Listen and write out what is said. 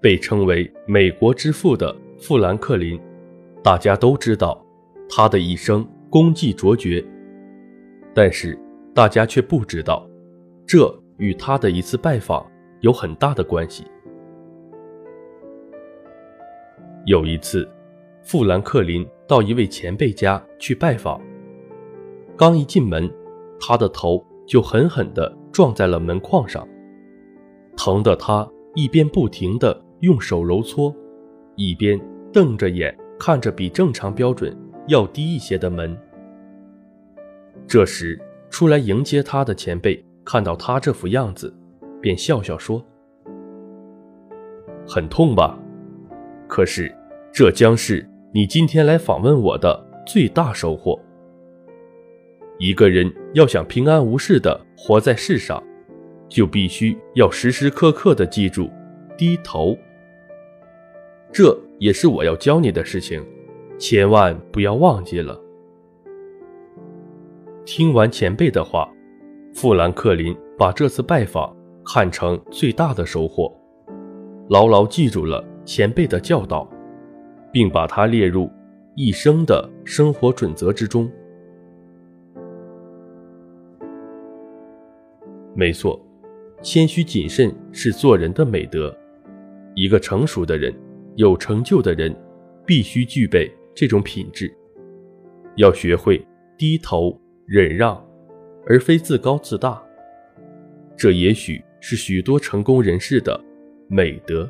被称为“美国之父”的富兰克林，大家都知道他的一生功绩卓绝，但是大家却不知道，这与他的一次拜访有很大的关系。有一次，富兰克林到一位前辈家去拜访，刚一进门，他的头就狠狠地撞在了门框上，疼得他一边不停地。用手揉搓，一边瞪着眼看着比正常标准要低一些的门。这时，出来迎接他的前辈看到他这副样子，便笑笑说：“很痛吧？可是，这将是你今天来访问我的最大收获。一个人要想平安无事的活在世上，就必须要时时刻刻的记住低头。”这也是我要教你的事情，千万不要忘记了。听完前辈的话，富兰克林把这次拜访看成最大的收获，牢牢记住了前辈的教导，并把它列入一生的生活准则之中。没错，谦虚谨慎是做人的美德，一个成熟的人。有成就的人必须具备这种品质，要学会低头忍让，而非自高自大。这也许是许多成功人士的美德。